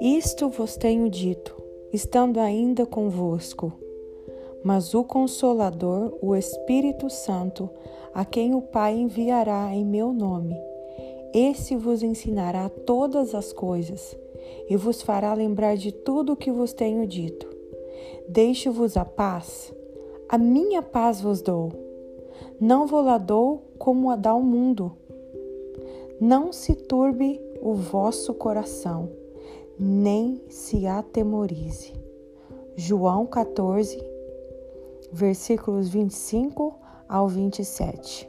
Isto vos tenho dito, estando ainda convosco. Mas o Consolador, o Espírito Santo, a quem o Pai enviará em meu nome, esse vos ensinará todas as coisas e vos fará lembrar de tudo o que vos tenho dito. Deixo-vos a paz, a minha paz vos dou. Não vou lá dou como a dá o mundo. Não se turbe o vosso coração nem se atemorize. João 14, versículos 25 ao 27.